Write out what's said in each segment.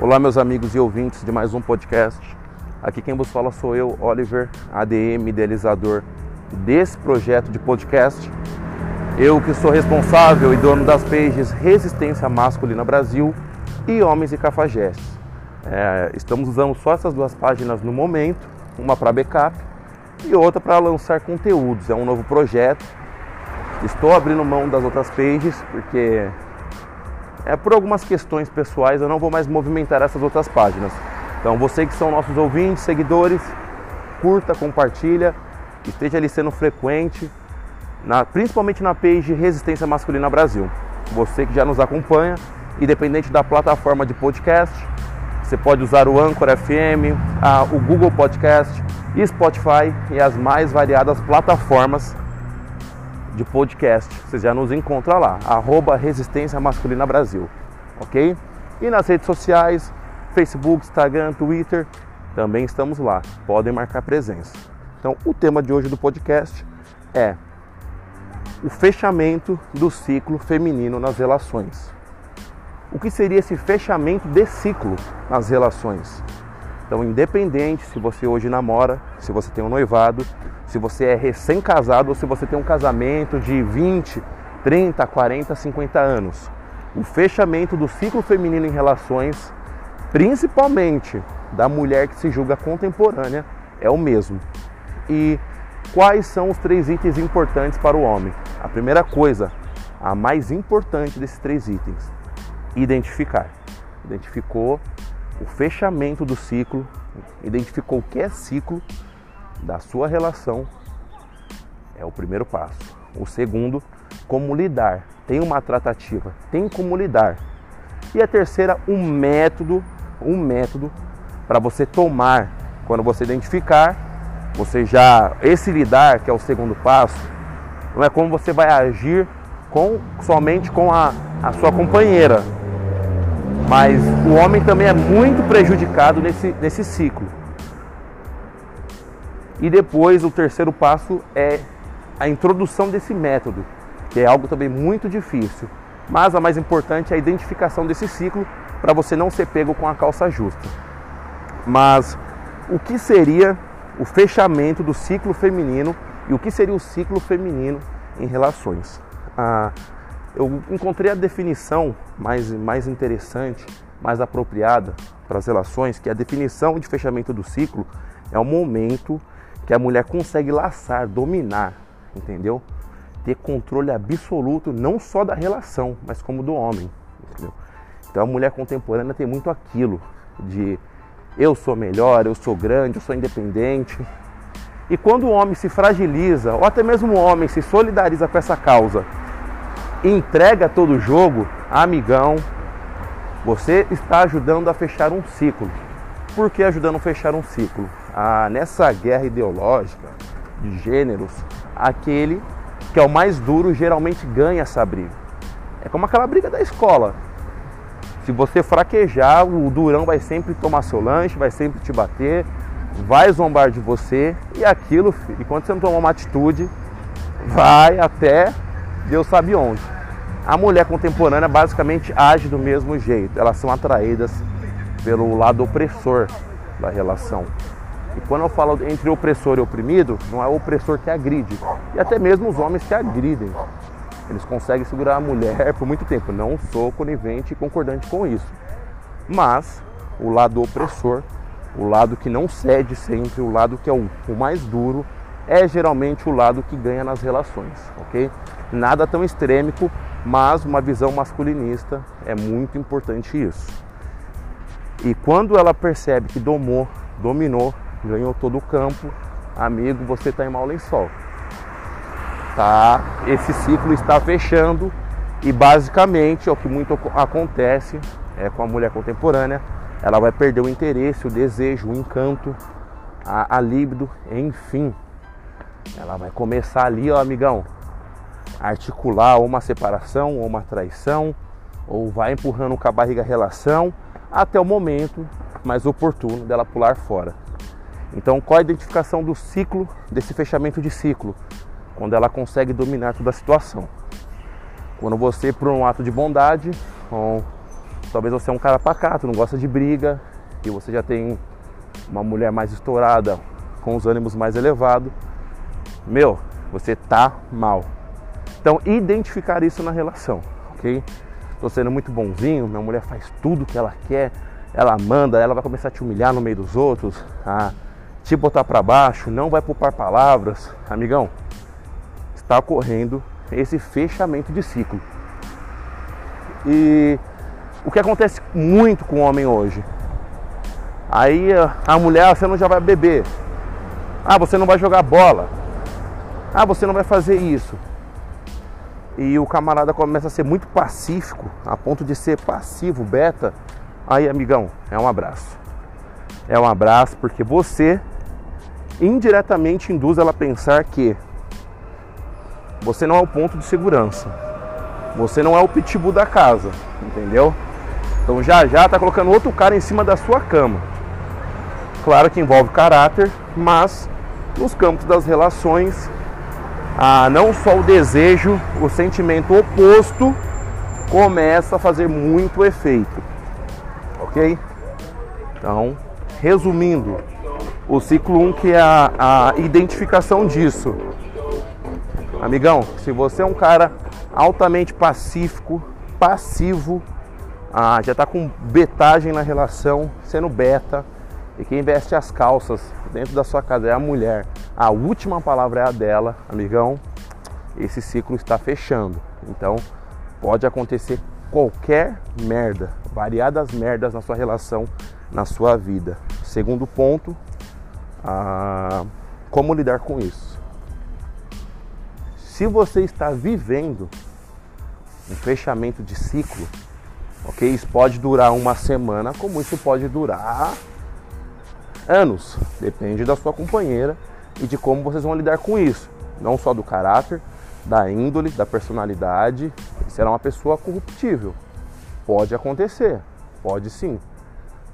Olá, meus amigos e ouvintes de mais um podcast. Aqui quem vos fala sou eu, Oliver, ADM, idealizador desse projeto de podcast. Eu que sou responsável e dono das pages Resistência Masculina Brasil e Homens e Cafajestes. É, estamos usando só essas duas páginas no momento, uma para backup e outra para lançar conteúdos. É um novo projeto. Estou abrindo mão das outras pages porque é por algumas questões pessoais eu não vou mais movimentar essas outras páginas. Então você que são nossos ouvintes, seguidores, curta, compartilha, esteja ali sendo frequente, na, principalmente na page Resistência Masculina Brasil. Você que já nos acompanha, independente da plataforma de podcast, você pode usar o Anchor FM, a, o Google Podcast, Spotify e as mais variadas plataformas de podcast. Você já nos encontra lá, arroba Resistência Masculina Brasil, ok? E nas redes sociais, Facebook, Instagram, Twitter, também estamos lá. Podem marcar presença. Então, o tema de hoje do podcast é o fechamento do ciclo feminino nas relações. O que seria esse fechamento de ciclo nas relações? Então, independente se você hoje namora, se você tem um noivado, se você é recém-casado ou se você tem um casamento de 20, 30, 40, 50 anos. O fechamento do ciclo feminino em relações, principalmente da mulher que se julga contemporânea, é o mesmo. E quais são os três itens importantes para o homem? A primeira coisa, a mais importante desses três itens, identificar. Identificou o fechamento do ciclo, identificou o que é ciclo da sua relação, é o primeiro passo. O segundo, como lidar. Tem uma tratativa, tem como lidar. E a terceira, um método, um método para você tomar quando você identificar, você já esse lidar, que é o segundo passo, não é como você vai agir com somente com a, a sua companheira, mas o homem também é muito prejudicado nesse, nesse ciclo. E depois o terceiro passo é a introdução desse método, que é algo também muito difícil. Mas a mais importante é a identificação desse ciclo para você não ser pego com a calça justa. Mas o que seria o fechamento do ciclo feminino e o que seria o ciclo feminino em relações? Ah, eu encontrei a definição mais, mais interessante, mais apropriada para as relações, que a definição de fechamento do ciclo é o momento que a mulher consegue laçar, dominar, entendeu? Ter controle absoluto não só da relação, mas como do homem, entendeu? Então a mulher contemporânea tem muito aquilo de eu sou melhor, eu sou grande, eu sou independente. E quando o homem se fragiliza, ou até mesmo o homem se solidariza com essa causa entrega todo o jogo, amigão, você está ajudando a fechar um ciclo. Por que ajudando a fechar um ciclo? Nessa guerra ideológica de gêneros, aquele que é o mais duro geralmente ganha essa briga. É como aquela briga da escola. Se você fraquejar, o durão vai sempre tomar seu lanche, vai sempre te bater, vai zombar de você e aquilo, e quando você não tomar uma atitude, vai até Deus sabe onde. A mulher contemporânea basicamente age do mesmo jeito, elas são atraídas pelo lado opressor da relação. E quando eu falo entre opressor e oprimido, não é o opressor que agride, e até mesmo os homens que agridem. Eles conseguem segurar a mulher por muito tempo. Não sou conivente e concordante com isso. Mas o lado opressor, o lado que não cede sempre, o lado que é o, mais duro, é geralmente o lado que ganha nas relações, ok? Nada tão extrêmico, mas uma visão masculinista é muito importante isso. E quando ela percebe que domou, dominou, ganhou todo o campo, amigo, você está em mau lençol. Tá? Esse ciclo está fechando e basicamente é o que muito acontece é com a mulher contemporânea, ela vai perder o interesse, o desejo, o encanto, a, a libido, enfim, ela vai começar ali, ó, amigão, articular uma separação ou uma traição, ou vai empurrando com a barriga a relação até o momento mais oportuno dela pular fora. Então, qual a identificação do ciclo, desse fechamento de ciclo? Quando ela consegue dominar toda a situação. Quando você, por um ato de bondade, ou talvez você é um cara pacato, não gosta de briga, e você já tem uma mulher mais estourada, com os ânimos mais elevados. Meu, você tá mal. Então, identificar isso na relação, ok? Tô sendo muito bonzinho, minha mulher faz tudo que ela quer, ela manda, ela vai começar a te humilhar no meio dos outros, a te botar para baixo, não vai poupar palavras. Amigão, está ocorrendo esse fechamento de ciclo. E o que acontece muito com o homem hoje? Aí a mulher, ah, você não já vai beber. Ah, você não vai jogar bola. Ah, você não vai fazer isso. E o camarada começa a ser muito pacífico, a ponto de ser passivo, beta. Aí, amigão, é um abraço. É um abraço porque você indiretamente induz ela a pensar que você não é o ponto de segurança. Você não é o pitbull da casa, entendeu? Então já já tá colocando outro cara em cima da sua cama. Claro que envolve caráter, mas nos campos das relações, ah, não só o desejo, o sentimento oposto começa a fazer muito efeito. Ok? Então, resumindo, o ciclo 1 um, que é a, a identificação disso. Amigão, se você é um cara altamente pacífico, passivo, ah, já está com betagem na relação, sendo beta, e quem veste as calças dentro da sua casa é a mulher, a última palavra é a dela, amigão, esse ciclo está fechando. Então pode acontecer qualquer merda, variadas merdas na sua relação, na sua vida. Segundo ponto, ah, como lidar com isso? Se você está vivendo um fechamento de ciclo, ok? Isso pode durar uma semana, como isso pode durar anos. Depende da sua companheira e de como vocês vão lidar com isso. Não só do caráter, da índole, da personalidade. Será uma pessoa corruptível. Pode acontecer, pode sim.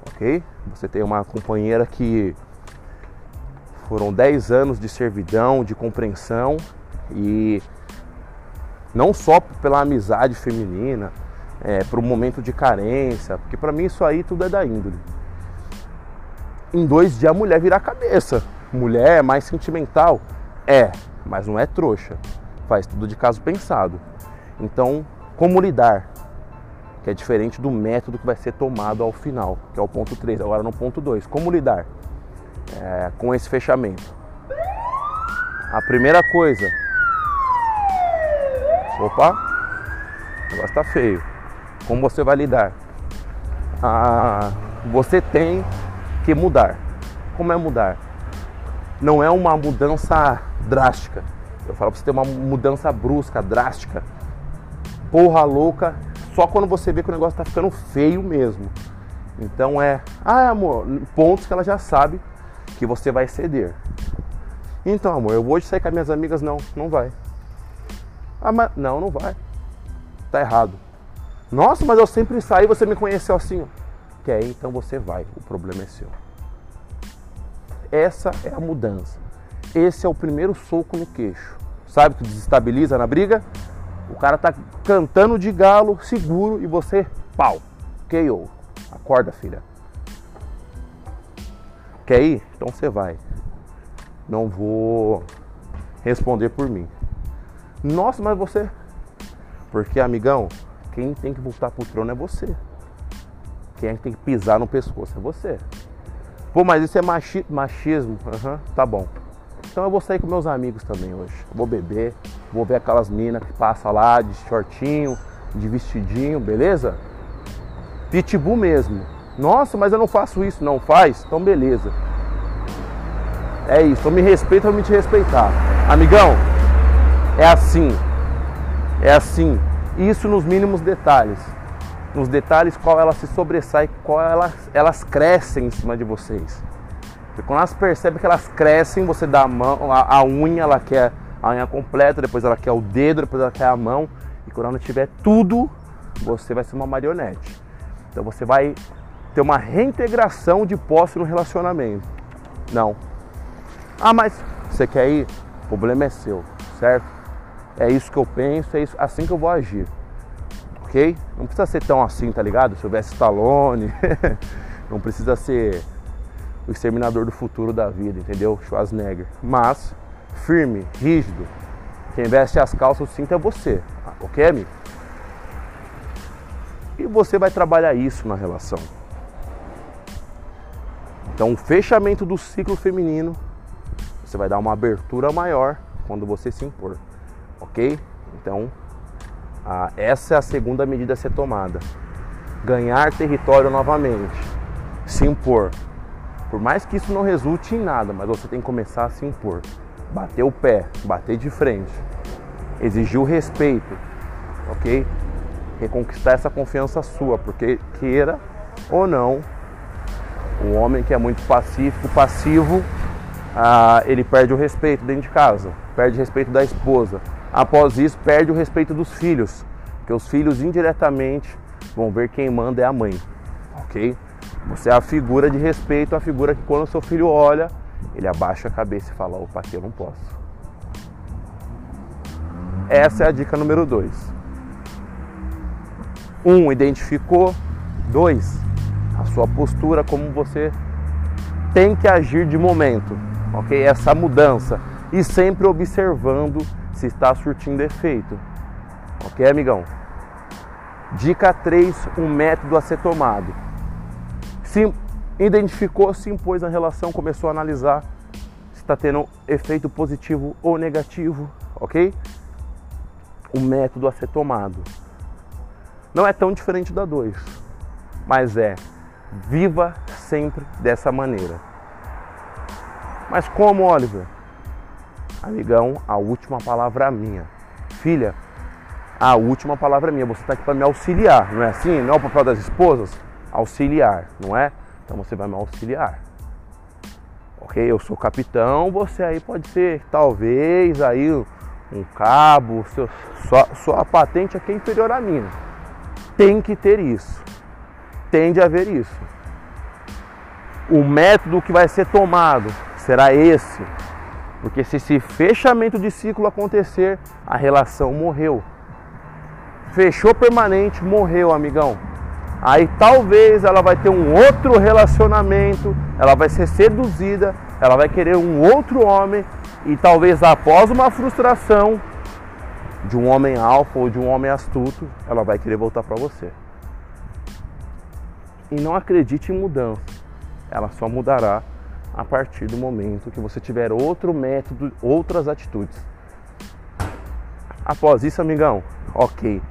Ok? Você tem uma companheira que foram 10 anos de servidão, de compreensão e não só pela amizade feminina, é, para o momento de carência, porque para mim isso aí tudo é da índole. Em dois dias a mulher vira a cabeça. Mulher é mais sentimental? É, mas não é trouxa. Faz tudo de caso pensado. Então, como lidar? Que é diferente do método que vai ser tomado ao final, que é o ponto 3. Agora no ponto 2. Como lidar é, com esse fechamento? A primeira coisa, Opa, o negócio tá feio. Como você vai lidar? Ah, você tem que mudar. Como é mudar? Não é uma mudança drástica. Eu falo pra você ter uma mudança brusca, drástica. Porra louca, só quando você vê que o negócio tá ficando feio mesmo. Então é, ah, amor, pontos que ela já sabe que você vai ceder. Então, amor, eu vou hoje sair com as minhas amigas? Não, não vai. Ah, mas não, não vai. Tá errado. Nossa, mas eu sempre saí, você me conheceu assim. Quer, então você vai. O problema é seu. Essa é a mudança. Esse é o primeiro soco no queixo. Sabe que desestabiliza na briga? O cara tá cantando de galo, seguro, e você, pau. KO. Acorda, filha. Quer ir? Então você vai. Não vou responder por mim. Nossa, mas você. Porque, amigão, quem tem que voltar pro trono é você. Quem é tem que pisar no pescoço é você. Pô, mas isso é machi machismo. Uhum, tá bom. Então eu vou sair com meus amigos também hoje. vou beber, vou ver aquelas minas que passam lá de shortinho, de vestidinho, beleza? Pitbull mesmo. Nossa, mas eu não faço isso. Não faz? Então beleza. É isso. Então me respeita pra me te respeitar. Amigão, é assim. É assim. Isso nos mínimos detalhes. Nos detalhes qual ela se sobressai, qual elas, elas crescem em cima de vocês. Porque quando elas percebem que elas crescem, você dá a mão, a, a unha, ela quer a unha completa, depois ela quer o dedo, depois ela quer a mão. E quando ela tiver tudo, você vai ser uma marionete. Então você vai ter uma reintegração de posse no relacionamento. Não. Ah, mas você quer ir? O problema é seu, certo? É isso que eu penso, é isso, assim que eu vou agir. ok? Não precisa ser tão assim, tá ligado? Sylvester Stallone, não precisa ser o exterminador do futuro da vida, entendeu? Schwarzenegger. Mas, firme, rígido, quem veste as calças o é você, ok, amigo? E você vai trabalhar isso na relação. Então, o fechamento do ciclo feminino, você vai dar uma abertura maior quando você se impor, ok? Então, essa é a segunda medida a ser tomada. Ganhar território novamente, se impor. Por mais que isso não resulte em nada, mas você tem que começar a se impor. Bater o pé, bater de frente, exigir o respeito, ok? Reconquistar essa confiança sua, porque queira ou não, um homem que é muito pacífico, passivo, ah, ele perde o respeito dentro de casa, perde o respeito da esposa. Após isso, perde o respeito dos filhos, porque os filhos indiretamente vão ver quem manda é a mãe, ok? Você é a figura de respeito, a figura que quando o seu filho olha, ele abaixa a cabeça e fala: opa, aqui eu não posso. Essa é a dica número dois. Um, identificou. Dois, a sua postura, como você tem que agir de momento, ok? Essa mudança e sempre observando se está surtindo efeito, ok, amigão? Dica 3, um método a ser tomado. Se identificou, se impôs na relação, começou a analisar se está tendo efeito positivo ou negativo, ok? O método a ser tomado. Não é tão diferente da 2, mas é Viva sempre dessa maneira. Mas como, Oliver? Amigão, a última palavra é minha. Filha, a última palavra é minha. Você está aqui para me auxiliar, não é assim? Não é o papel das esposas? Auxiliar, não é? Então você vai me auxiliar. Ok? Eu sou capitão, você aí pode ser, talvez, aí um cabo, seu, sua, sua patente aqui é inferior à minha. Tem que ter isso tende a haver isso. O método que vai ser tomado será esse, porque se esse fechamento de ciclo acontecer, a relação morreu. Fechou permanente, morreu, amigão. Aí talvez ela vai ter um outro relacionamento, ela vai ser seduzida, ela vai querer um outro homem e talvez após uma frustração de um homem alfa ou de um homem astuto, ela vai querer voltar para você e não acredite em mudança. Ela só mudará a partir do momento que você tiver outro método, outras atitudes. Após isso, amigão, ok.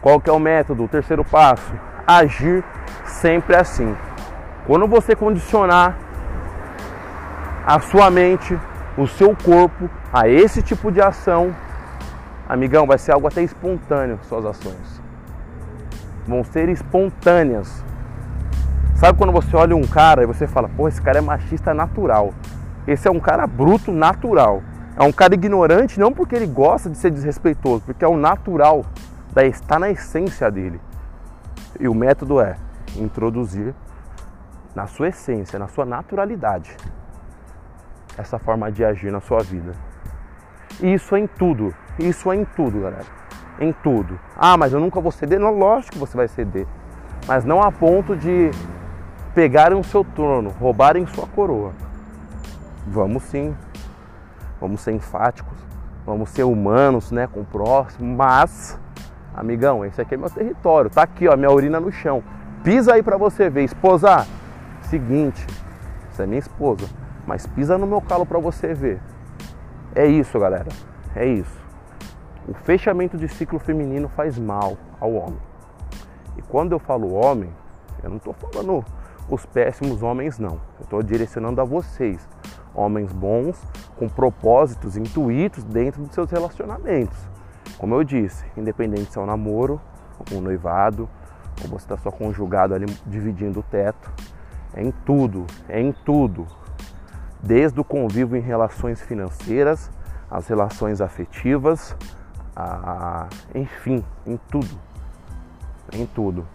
Qual que é o método? O terceiro passo, agir sempre assim. Quando você condicionar a sua mente, o seu corpo a esse tipo de ação, amigão, vai ser algo até espontâneo suas ações. Vão ser espontâneas. Sabe quando você olha um cara e você fala, pô, esse cara é machista natural. Esse é um cara bruto natural. É um cara ignorante não porque ele gosta de ser desrespeitoso, porque é o natural, está na essência dele. E o método é introduzir na sua essência, na sua naturalidade, essa forma de agir na sua vida. E isso é em tudo. Isso é em tudo, galera. Em tudo. Ah, mas eu nunca vou ceder. Não, lógico que você vai ceder. Mas não a ponto de pegarem o seu trono, roubarem sua coroa. Vamos sim, vamos ser enfáticos, vamos ser humanos, né, com o próximo, mas, amigão, esse aqui é meu território, tá aqui, ó, minha urina no chão. Pisa aí para você ver, esposa. Seguinte, você é minha esposa, mas pisa no meu calo para você ver. É isso, galera. É isso. O fechamento de ciclo feminino faz mal ao homem. E quando eu falo homem, eu não estou falando os péssimos homens não. Eu estou direcionando a vocês, homens bons, com propósitos intuitos dentro dos seus relacionamentos. Como eu disse, independente se é um namoro, um noivado, ou você está só conjugado ali dividindo o teto, é em tudo, é em tudo. Desde o convívio em relações financeiras, as relações afetivas, a, enfim, em tudo. Em tudo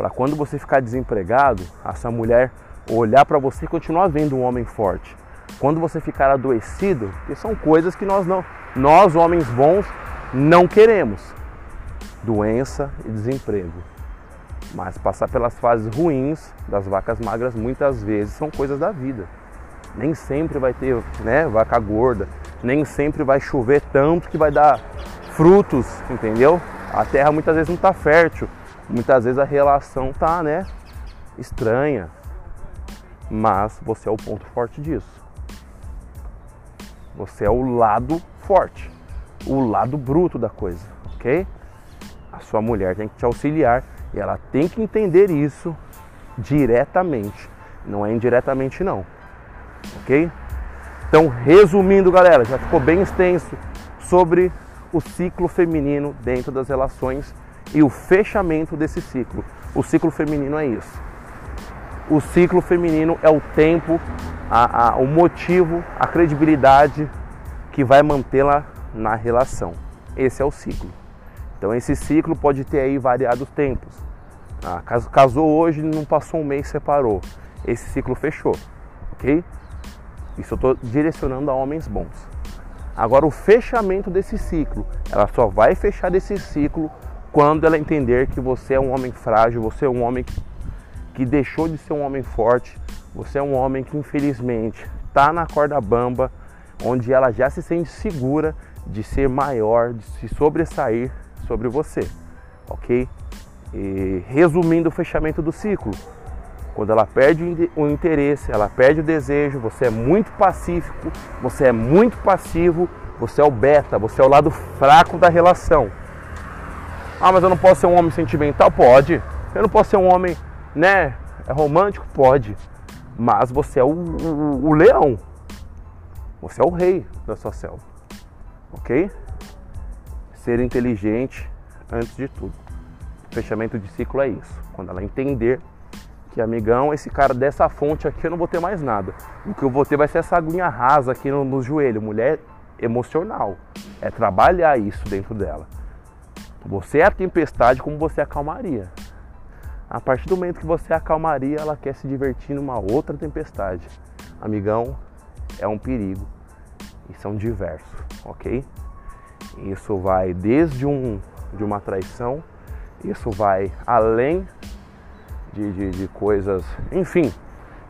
para quando você ficar desempregado, essa mulher olhar para você e continuar vendo um homem forte. Quando você ficar adoecido, que são coisas que nós não, nós homens bons não queremos. doença e desemprego. Mas passar pelas fases ruins das vacas magras muitas vezes são coisas da vida. Nem sempre vai ter né, vaca gorda, nem sempre vai chover tanto que vai dar frutos, entendeu? A terra muitas vezes não está fértil, muitas vezes a relação está né, estranha, mas você é o ponto forte disso. Você é o lado forte, o lado bruto da coisa, ok? A sua mulher tem que te auxiliar e ela tem que entender isso diretamente, não é indiretamente não. OK? Então, resumindo, galera, já ficou bem extenso sobre o ciclo feminino dentro das relações e o fechamento desse ciclo. O ciclo feminino é isso. O ciclo feminino é o tempo, a, a, o motivo, a credibilidade que vai mantê-la na relação. Esse é o ciclo. Então esse ciclo pode ter aí variados tempos. Ah, casou hoje, não passou um mês, separou. Esse ciclo fechou, ok? Isso eu estou direcionando a homens bons. Agora o fechamento desse ciclo, ela só vai fechar esse ciclo quando ela entender que você é um homem frágil, você é um homem que, deixou de ser um homem forte, você é um homem que infelizmente está na corda bamba, onde ela já se sente segura de ser maior, de se sobressair sobre você, ok? E, resumindo o fechamento do ciclo, quando ela perde o interesse, ela perde o desejo, você é muito pacífico, você é muito passivo, você é o beta, você é o lado fraco da relação. Ah, mas eu não posso ser um homem sentimental? Pode. Eu não posso ser um homem, né, romântico? Pode. Mas você é o, o, o leão. Você é o rei da sua selva. Ok? ser inteligente antes de tudo. Fechamento de ciclo é isso. Quando ela entender que, amigão, esse cara dessa fonte aqui eu não vou ter mais nada. O que eu vou ter vai ser essa aguinha rasa aqui no, no joelho. Mulher emocional. É trabalhar isso dentro dela. Você é a tempestade como você é a partir do momento que você é a calmaria, ela quer se divertir numa outra tempestade. Amigão, é um perigo. E são diversos, ok? Isso vai desde um, de uma traição, isso vai além de, de, de coisas, enfim,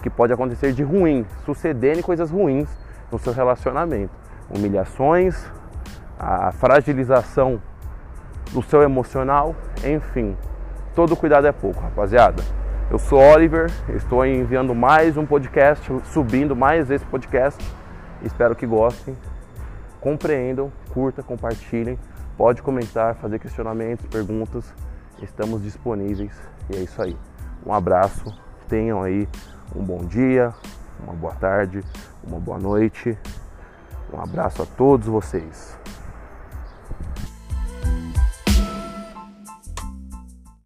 que pode acontecer de ruim, sucederem coisas ruins no seu relacionamento. Humilhações, a fragilização do seu emocional, enfim. Todo cuidado é pouco, rapaziada. Eu sou Oliver, estou enviando mais um podcast, subindo mais esse podcast. Espero que gostem compreendam, curta, compartilhem, pode comentar, fazer questionamentos, perguntas, estamos disponíveis e é isso aí. Um abraço, tenham aí um bom dia, uma boa tarde, uma boa noite. Um abraço a todos vocês.